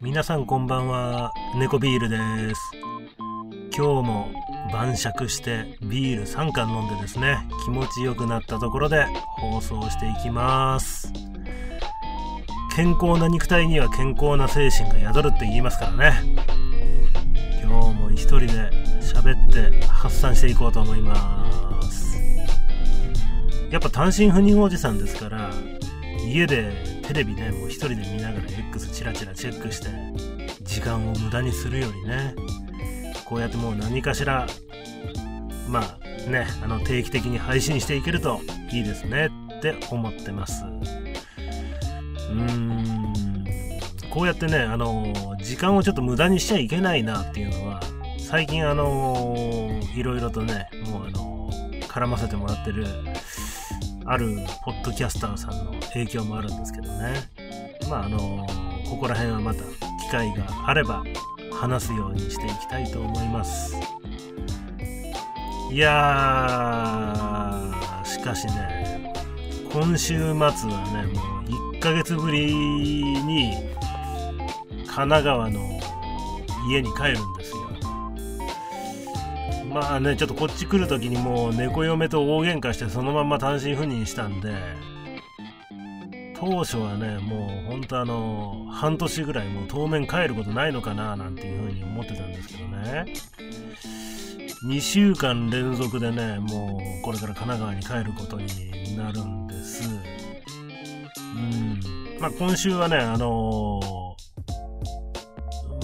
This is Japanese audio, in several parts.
皆さんこんばんは、猫ビールです。今日も晩酌してビール3缶飲んでですね、気持ちよくなったところで放送していきます。健康な肉体には健康な精神が宿るって言いますからね。今日も一人で喋って発散していこうと思います。やっぱ単身赴任おじさんですから、家でテレビねもう一人で見ながら X チラチラチェックして時間を無駄にするよりねこうやってもう何かしらまあねあの定期的に配信していけるといいですねって思ってます。うーん。こうやってねあの時間をちょっと無駄にしちゃいけないなっていうのは最近あのいろいろとねもうあの絡ませてもらってるあるポッドキャスターさんの影響もあるんですけどね。まああのここら辺はまた機会があれば話すようにしていきたいと思います。いやー、しかしね、今週末はね、もう1ヶ月ぶりに神奈川の家に帰るんですよ。まあね、ちょっとこっち来る時にもう猫嫁と大喧嘩してそのまんま単身赴任したんで、当初はね、もう本当あの、半年ぐらいもう当面帰ることないのかななんていうふうに思ってたんですけどね。2週間連続でね、もうこれから神奈川に帰ることになるんです。うん。まあ今週はね、あの、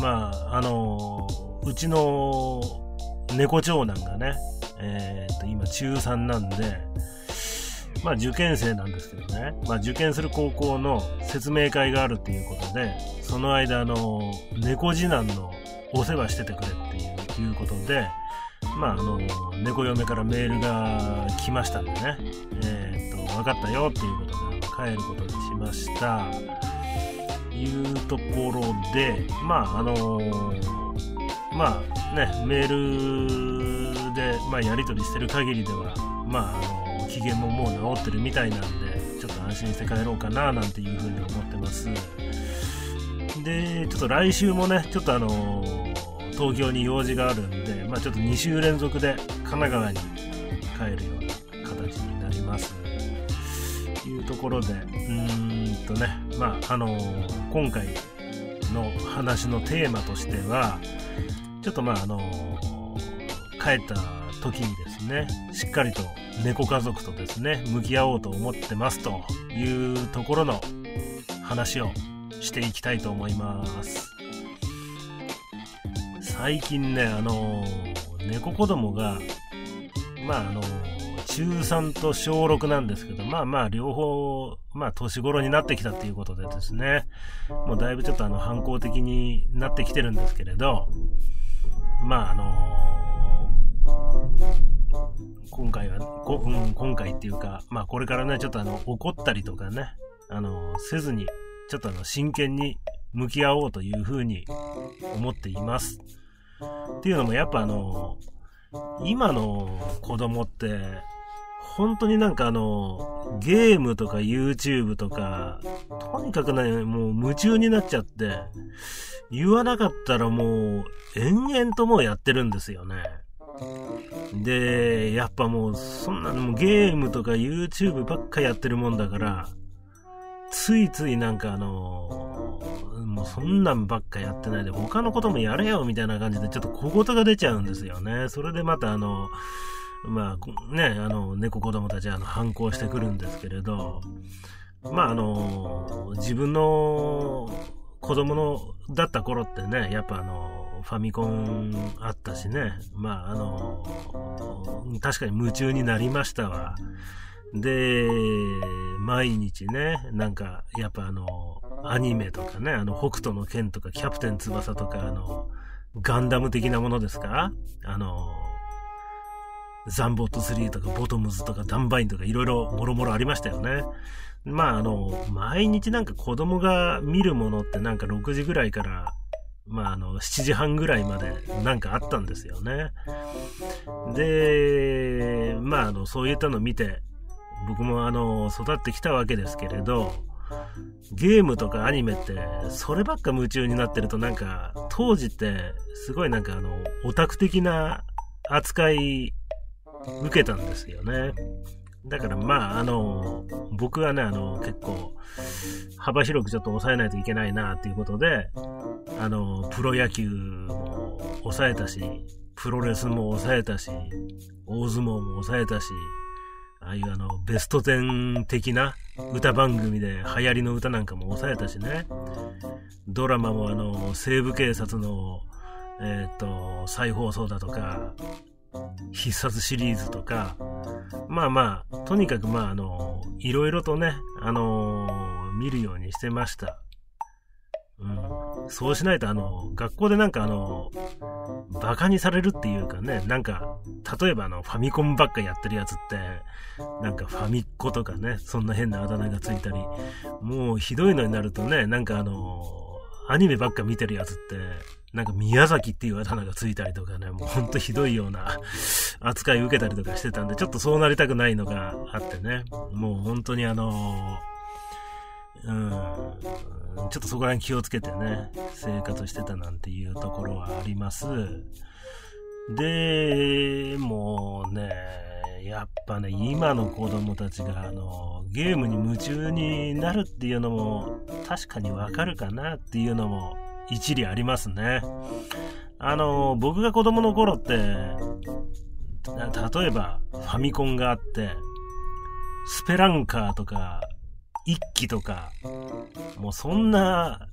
まあ、あの、うちの猫長男がね、えー、っと、今中3なんで、まあ受験生なんですけどね、まあ受験する高校の説明会があるっていうことで、その間、あの、猫次男のお世話しててくれっていうことで、まああの、猫嫁からメールが来ましたんでね、えー、っと、分かったよっていうことで、帰ることにしました。いうところで、まああのまあね、メールで、まあ、やり取りしてる限りでは、まあ、あの機嫌ももう治ってるみたいなんでちょっと安心して帰ろうかななんていうふうに思ってます。でちょっと来週もねちょっとあの東京に用事があるんで、まあ、ちょっと2週連続で神奈川に帰るような形になります。というところでうーんとねまああの今回の話のテーマとしてはちょっとまああの帰った時にですねしっかりと猫家族とですね、向き合おうと思ってますというところの話をしていきたいと思います。最近ね、あの、猫子供が、まああの、中3と小6なんですけど、まあまあ両方、まあ年頃になってきたっていうことでですね、もうだいぶちょっとあの反抗的になってきてるんですけれど、まああの今回は、こうん、今回っていうか、まあこれからね、ちょっとあの、怒ったりとかね、あの、せずに、ちょっとあの、真剣に向き合おうというふうに思っています。っていうのもやっぱあの、今の子供って、本当になんかあの、ゲームとか YouTube とか、とにかくね、もう夢中になっちゃって、言わなかったらもう、延々ともうやってるんですよね。で、やっぱもう、そんなのゲームとか YouTube ばっかやってるもんだから、ついついなんかあのもうそんなんばっかやってないで、他のこともやれよみたいな感じで、ちょっと小言が出ちゃうんですよね。それでまたあの、まあ、ね、あの、猫子供たちは反抗してくるんですけれど、まああの、自分の子供の、だった頃ってね、やっぱあの、ファミコンあったしね、まあ、あの、確かに夢中になりましたわ。で、毎日ね、なんか、やっぱあの、アニメとかね、あの、北斗の剣とか、キャプテン翼とか、あの、ガンダム的なものですか？あの、ザンボット3とか、ボトムズとか、ダンバインとか、いろいろもろもろありましたよね。まあ、あの、毎日なんか子供が見るものってなんか6時ぐらいからまあ、あの、7時半ぐらいまでなんかあったんですよね。で、まあ、あの、そういったのを見て、僕もあの、育ってきたわけですけれど、ゲームとかアニメって、そればっか夢中になってるとなんか、当時って、すごいなんかあの、オタク的な扱い受けたんですよね。だからまあ、あの、僕はね、あの、結構、幅広くちょっと抑えないといけないなっていうことで、あの、プロ野球も抑えたし、プロレスも抑えたし、大相撲も抑えたし、ああいうあの、ベスト10的な歌番組で流行りの歌なんかも抑えたしね。ドラマもあの、西部警察の、えっ、ー、と、再放送だとか、必殺シリーズとか、まあまあ、とにかくまああの、いろいろとね、あのー、見るようにしてました。うん。そうしないとあの、学校でなんかあの、バカにされるっていうかね、なんか、例えばあの、ファミコンばっかやってるやつって、なんかファミッコとかね、そんな変なあだ名がついたり、もうひどいのになるとね、なんかあの、アニメばっか見てるやつって、なんか宮崎っていうあだ名がついたりとかね、もうほんとひどいような 扱いを受けたりとかしてたんで、ちょっとそうなりたくないのがあってね、もう本当にあのうん、ちょっとそこら辺気をつけてね、生活してたなんていうところはあります。で、もうね、やっぱね、今の子供たちが、あの、ゲームに夢中になるっていうのも、確かにわかるかなっていうのも、一理ありますね。あの、僕が子供の頃って、例えば、ファミコンがあって、スペランカーとか、一機とか、もうそんな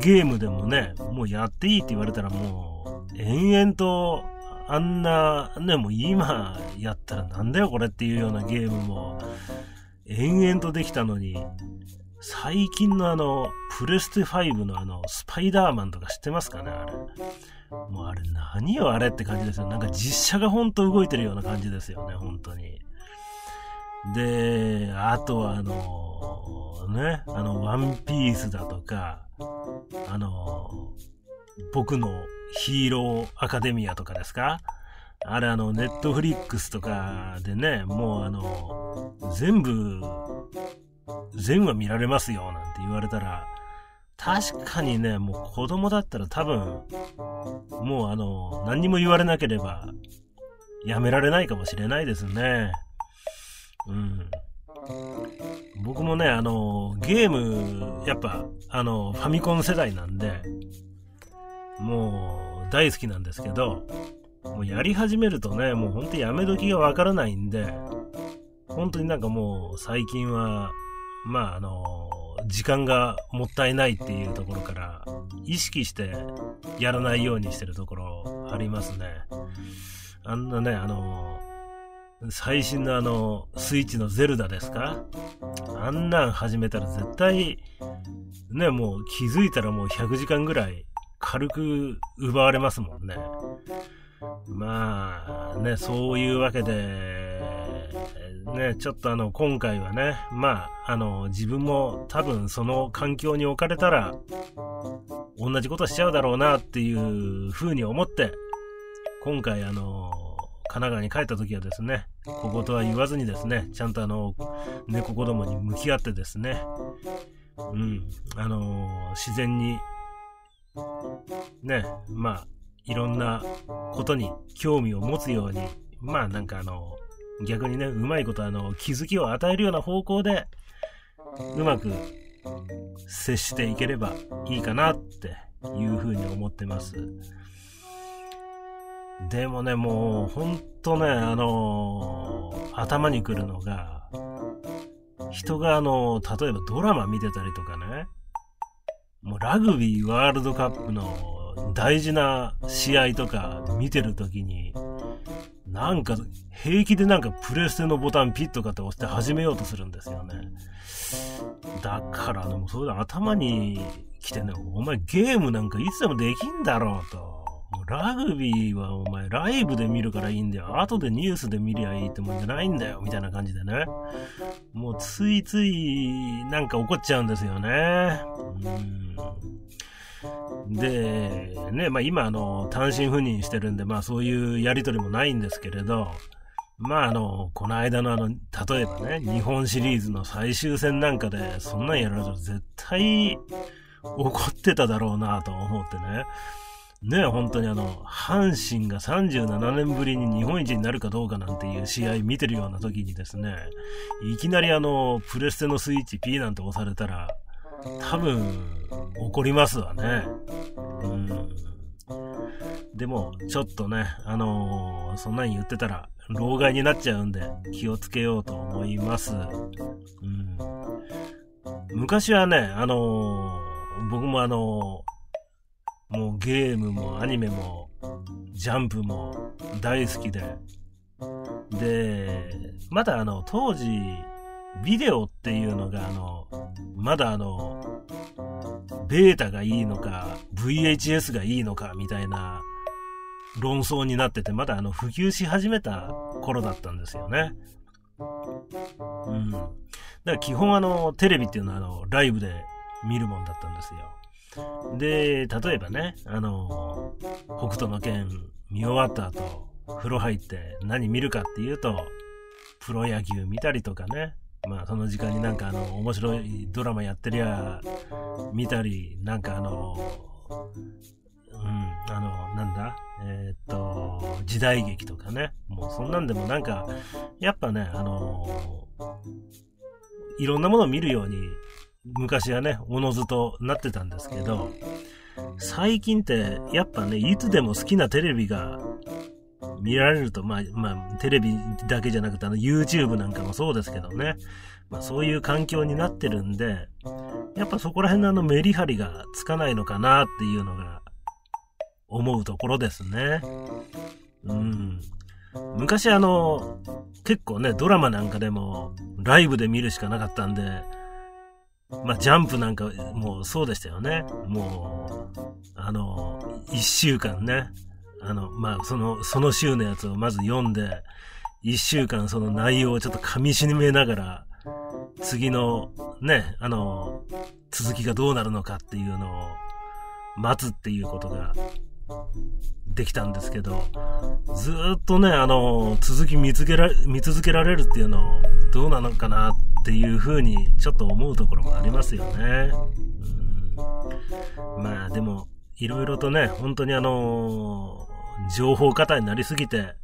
ゲームでもね、もうやっていいって言われたらもう、延々と、あんな、ね、もう今やったらなんだよこれっていうようなゲームも、延々とできたのに、最近のあの、プレステ5のあの、スパイダーマンとか知ってますかねあれ。もうあれ何よあれって感じですよ。なんか実写がほんと動いてるような感じですよね、本当に。で、あとはあの、ね、あの、ワンピースだとか、あの、僕のヒーローアカデミアとかですか？あれあの、ネットフリックスとかでね、もうあの、全部、全話見られますよ、なんて言われたら、確かにね、もう子供だったら多分、もうあの、何にも言われなければ、やめられないかもしれないですね。うん。僕もね、あの、ゲーム、やっぱ、あの、ファミコン世代なんで、もう、大好きなんですけど、もうやり始めるとね、もうほんとやめ時がわからないんで、本当になんかもう最近は、まああの、時間がもったいないっていうところから、意識してやらないようにしてるところありますね。あんなね、あの、最新のあの、スイッチのゼルダですか？あんなん始めたら絶対、ね、もう気づいたらもう100時間ぐらい軽く奪われますもんね。まあ、ね、そういうわけで、ね、ちょっとあの、今回はね、まあ、あの、自分も多分その環境に置かれたら、同じことしちゃうだろうなっていう風に思って、今回あの、神奈川に帰った時はですね、小言は言わずにですね、ちゃんとあの、猫子供に向き合ってですね、うん、あの自然に、ね、まあ、いろんなことに興味を持つように、まあなんかあの、逆にね、うまいことあの、気づきを与えるような方向で、うまく接していければいいかなっていうふうに思ってます。でもね、もう、ほんとね、あの、頭に来るのが、人があの、例えばドラマ見てたりとかね、もうラグビーワールドカップの大事な試合とか見てるときに、なんか、平気でなんかプレステのボタンピッとかって押して始めようとするんですよね。だからね、もそれで頭に来てね、お前ゲームなんかいつでもできんだろうと。ラグビーはお前ライブで見るからいいんだよ。後でニュースで見りゃいいってもんじゃないんだよ。みたいな感じでね。もうついついなんか怒っちゃうんですよね。うん。で、ね、まあ今あの、単身赴任してるんで、まあそういうやりとりもないんですけれど、まああの、この間のあの、例えばね、日本シリーズの最終戦なんかで、そんなんやられたら絶対怒ってただろうなと思ってね。ね本当にあの、阪神が37年ぶりに日本一になるかどうかなんていう試合見てるような時にですね、いきなりあの、プレステのスイッチ P なんて押されたら、多分、怒りますわね。うん。でも、ちょっとね、あのー、そんなに言ってたら、老害になっちゃうんで、気をつけようと思います。うん。昔はね、あのー、僕もあのー、もうゲームもアニメも、ジャンプも大好きで、で、まだあの、当時、ビデオっていうのがあの、まだあの、ベータがいいのか、VHS がいいのか、みたいな論争になってて、まだあの、普及し始めた頃だったんですよね。うん。だから基本あの、テレビっていうのはあの、ライブで見るもんだったんですよ。で、例えばね、あの、北斗の拳見終わった後、風呂入って何見るかっていうと、プロ野球見たりとかね、まあその時間になんかあの、面白いドラマやってりゃ、見たり、なんかあの、うん、あの、なんだ？えー、っと、時代劇とかね。もうそんなんでもなんか、やっぱね、あのいろんなものを見るように、昔はね、おのずとなってたんですけど、最近って、やっぱね、いつでも好きなテレビが見られると、まあ、まあ、テレビだけじゃなくて、あの、YouTube なんかもそうですけどね。まあ、そういう環境になってるんで、やっぱそこら辺のあのメリハリがつかないのかなっていうのが、思うところですね。うん。昔あの、結構ね、ドラマなんかでも、ライブで見るしかなかったんで、まあ、ジャンプなんかもうそうでしたよね。もう、あの、一週間ね、あの、まあ、その、その週のやつをまず読んで、一週間その内容をちょっと噛み締めながら、次のね、あの、続きがどうなるのかっていうのを待つっていうことができたんですけど、ずっとね、あの、続き見つけら見続けられるっていうのをどうなのかなっていうふうにちょっと思うところもありますよね。うん、まあでも、いろいろとね、本当にあの、情報過多になりすぎて、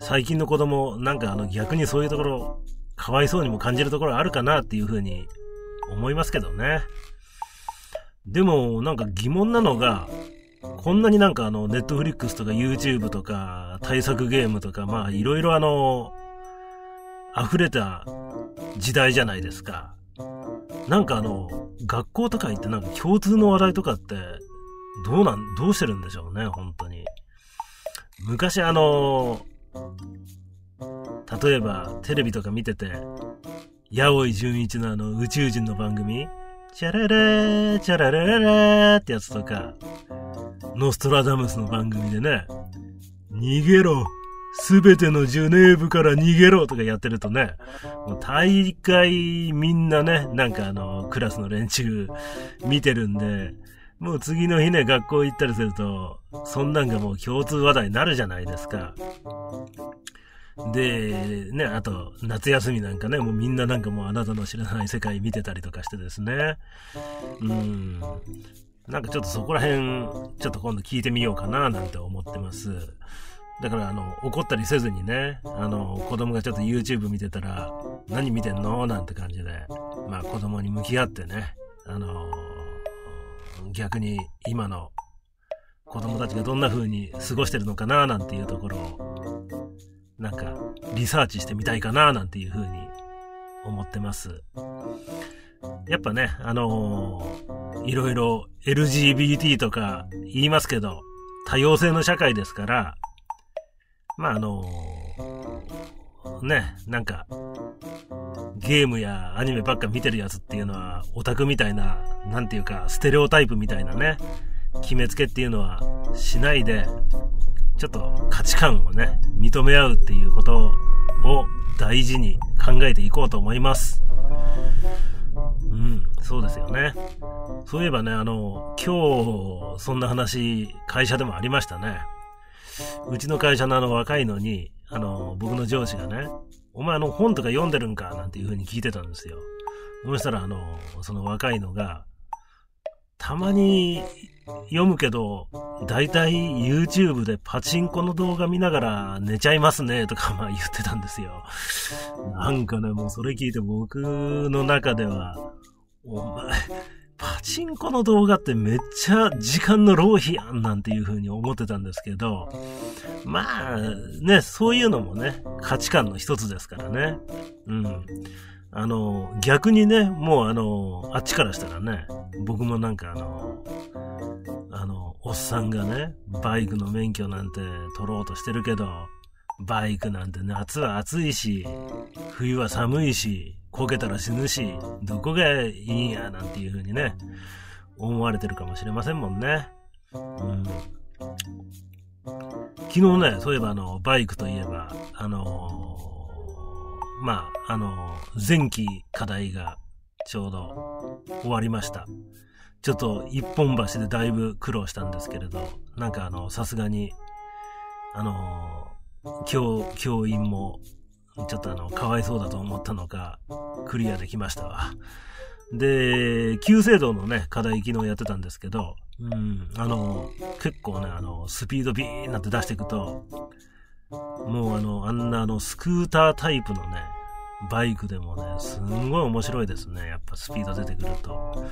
最近の子供、なんかあの逆にそういうところ、かわいそうにも感じるところあるかなっていうふうに思いますけどね。でも、なんか疑問なのが、こんなになんかあの、ネットフリックスとか YouTube とか、対策ゲームとか、まあいろいろあの、溢れた時代じゃないですか。なんかあの、学校とか行ってなんか共通の話題とかって、どうなん、どうしてるんでしょうね、本当に。昔あの、例えばテレビとか見てて、八尾井純一のあの宇宙人の番組、チャララー、チャララララーってやつとか、ノストラダムスの番組でね、逃げろすべてのジュネーブから逃げろとかやってるとね、もう大会みんなね、なんかあの、クラスの連中見てるんで、もう次の日ね、学校行ったりすると、そんなんがもう共通話題になるじゃないですか。で、ね、あと、夏休みなんかね、もうみんななんかもうあなたの知らない世界見てたりとかしてですね。うん。なんかちょっとそこら辺、ちょっと今度聞いてみようかななんて思ってます。だから、あの、怒ったりせずにね、あの、子供がちょっと YouTube 見てたら、何見てんの？なんて感じで、まあ子供に向き合ってね、あの、逆に今の子供たちがどんな風に過ごしてるのかななんていうところを、なんか、リサーチしてみたいかななんていう風に思ってます。やっぱね、あのー、いろいろ LGBT とか言いますけど、多様性の社会ですから、まあ、あのー、ね、なんか、ゲームやアニメばっか見てるやつっていうのは、オタクみたいな、なんていうか、ステレオタイプみたいなね、決めつけっていうのはしないで、ちょっと価値観をね、認め合うっていうことを大事に考えていこうと思います。うん、そうですよね。そういえばね、あの、今日、そんな話、会社でもありましたね。うちの会社のあの若いのに、あの、僕の上司がね、お前あの本とか読んでるんか？なんていう風に聞いてたんですよ。そしたらあの、その若いのが、たまに読むけど、だいたい YouTube でパチンコの動画見ながら寝ちゃいますねとかまあ言ってたんですよ。なんかね、もうそれ聞いて僕の中では、お前、パチンコの動画ってめっちゃ時間の浪費やんなんていう風に思ってたんですけど、まあね、そういうのもね、価値観の一つですからね。うん。あの、逆にね、もうあの、あっちからしたらね、僕もなんかあの、あの、おっさんがね、バイクの免許なんて取ろうとしてるけど、バイクなんて夏は暑いし、冬は寒いし、こけたら死ぬし、どこがいいんや、なんていう風にね、思われてるかもしれませんもんね。うん。昨日ね、そういえばあの、バイクといえば、あの、まあ、あの、前期課題がちょうど終わりました。ちょっと一本橋でだいぶ苦労したんですけれど、なんかあの、さすがに、あの、教、教員もちょっとあの、かわいそうだと思ったのか、クリアできましたわ。で、旧制度のね、課題昨日やってたんですけど、うん、あの、結構ね、あの、スピードビーンなって出していくと、もうあの、あんなあの、スクータータイプのね、バイクでもね、すんごい面白いですね。やっぱスピード出てくると。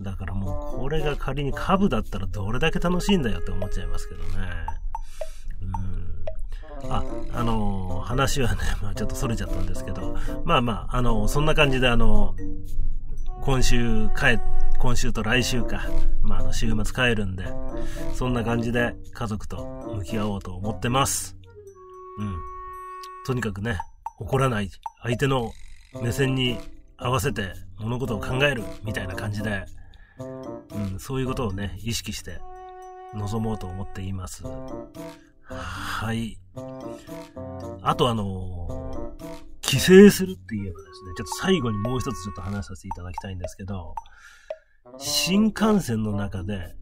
だからもうこれが仮に株だったらどれだけ楽しいんだよって思っちゃいますけどね。うんあ、あのー、話はね、まあちょっと逸れちゃったんですけど、まあまあ、あのー、そんな感じであのー、今週帰、今週と来週か、まああの、週末帰るんで、そんな感じで家族と向き合おうと思ってます。うん。とにかくね、怒らない、相手の目線に合わせて物事を考える、みたいな感じで、うん、そういうことをね、意識して臨もうと思っています。はい。あとあのー、帰省するって言えばですね、ちょっと最後にもう一つちょっと話させていただきたいんですけど、新幹線の中で、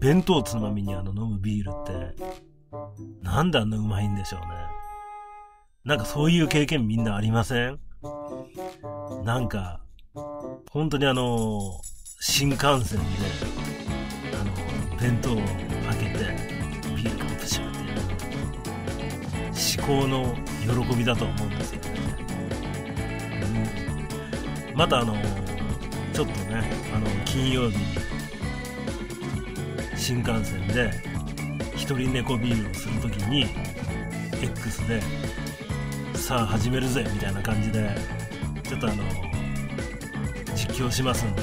弁当つまみにあの飲むビールって、なんであんなうまいんでしょうね。なんかそういう経験みんなありません？なんか、本当にあの、新幹線で、あの、弁当を開けて、高の喜びだと思うんですよね。うん、またあの、ちょっとね、あの、金曜日に新幹線で一人猫ビールをするときに X でさあ始めるぜみたいな感じでちょっとあの実況しますんで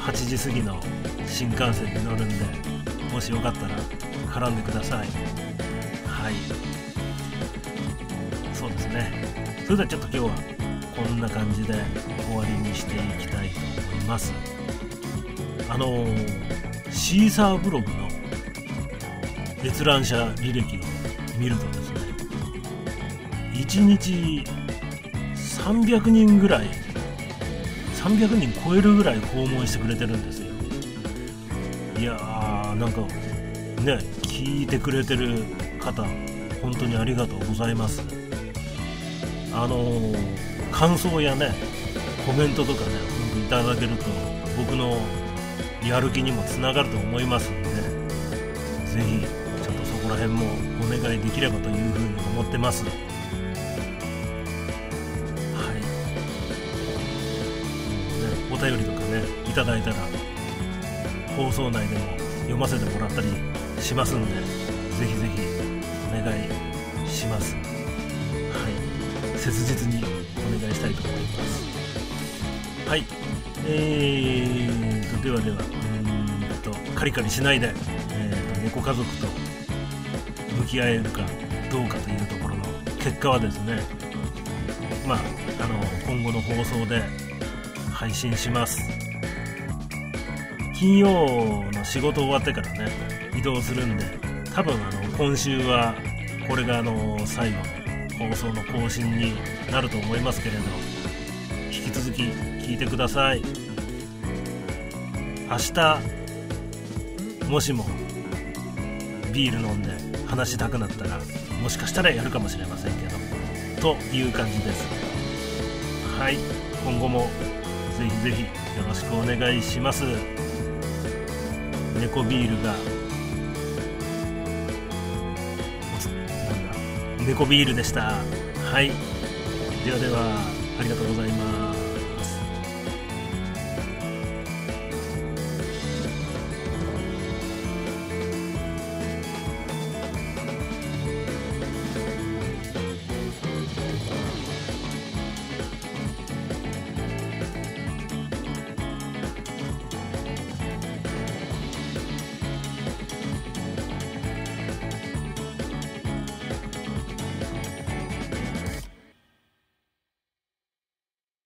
8時過ぎの新幹線に乗るんでもしよかったら絡んでください。はい。そうですね。それではちょっと今日はこんな感じで終わりにしていきたいと思います。あのー、シーサーブログの閲覧者履歴を見るとですね1日300人ぐらい300人超えるぐらい訪問してくれてるんですよ。いやーなんかね聞いてくれてる方本当にありがとうございます。あのー、感想やねコメントとかね本当いただけると僕のやる気にもつながると思いますんでぜひちょっとそこら辺もお願いできればというふうに思ってますはい。もうねお便りとかねいただいたら放送内でも読ませてもらったりしますんでぜひぜひお願いします。はい。切実にお願いしたいと思います。はい。えーとではではうんとカリカリしないで、えーと、猫家族とき合えるかどうかというところの結果はですねまああの今後の放送で配信します。金曜の仕事終わってからね移動するんで多分あの今週はこれがあの最後の放送の更新になると思いますけれど引き続き聞いてください。明日もしもビール飲んで話したくなったらもしかしたらやるかもしれませんけどという感じです。はい今後もぜひぜひよろしくお願いします。猫ビールがなんだ猫ビールでした。はい。ではではありがとうございます。